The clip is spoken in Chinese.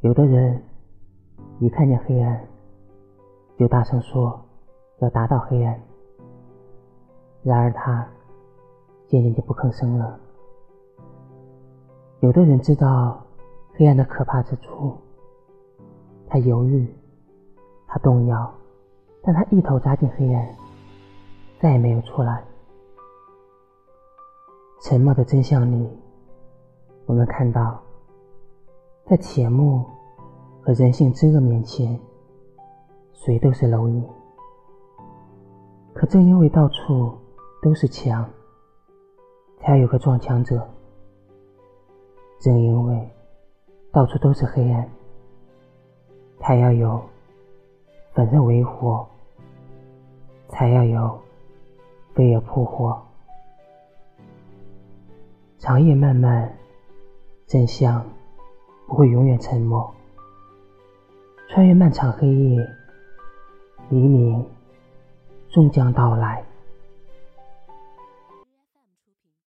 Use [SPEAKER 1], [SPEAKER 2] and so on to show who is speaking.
[SPEAKER 1] 有的人一看见黑暗，就大声说要打倒黑暗。然而他渐渐就不吭声了。有的人知道黑暗的可怕之处，他犹豫，他动摇，但他一头扎进黑暗，再也没有出来。沉默的真相里，我们看到，在铁幕和人性之恶面前，谁都是蝼蚁。可正因为到处都是墙，才要有个撞墙者；正因为到处都是黑暗，才要有粉身为火，才要有飞蛾扑火。长夜漫漫，真相不会永远沉默。穿越漫长黑夜，黎明终将到来。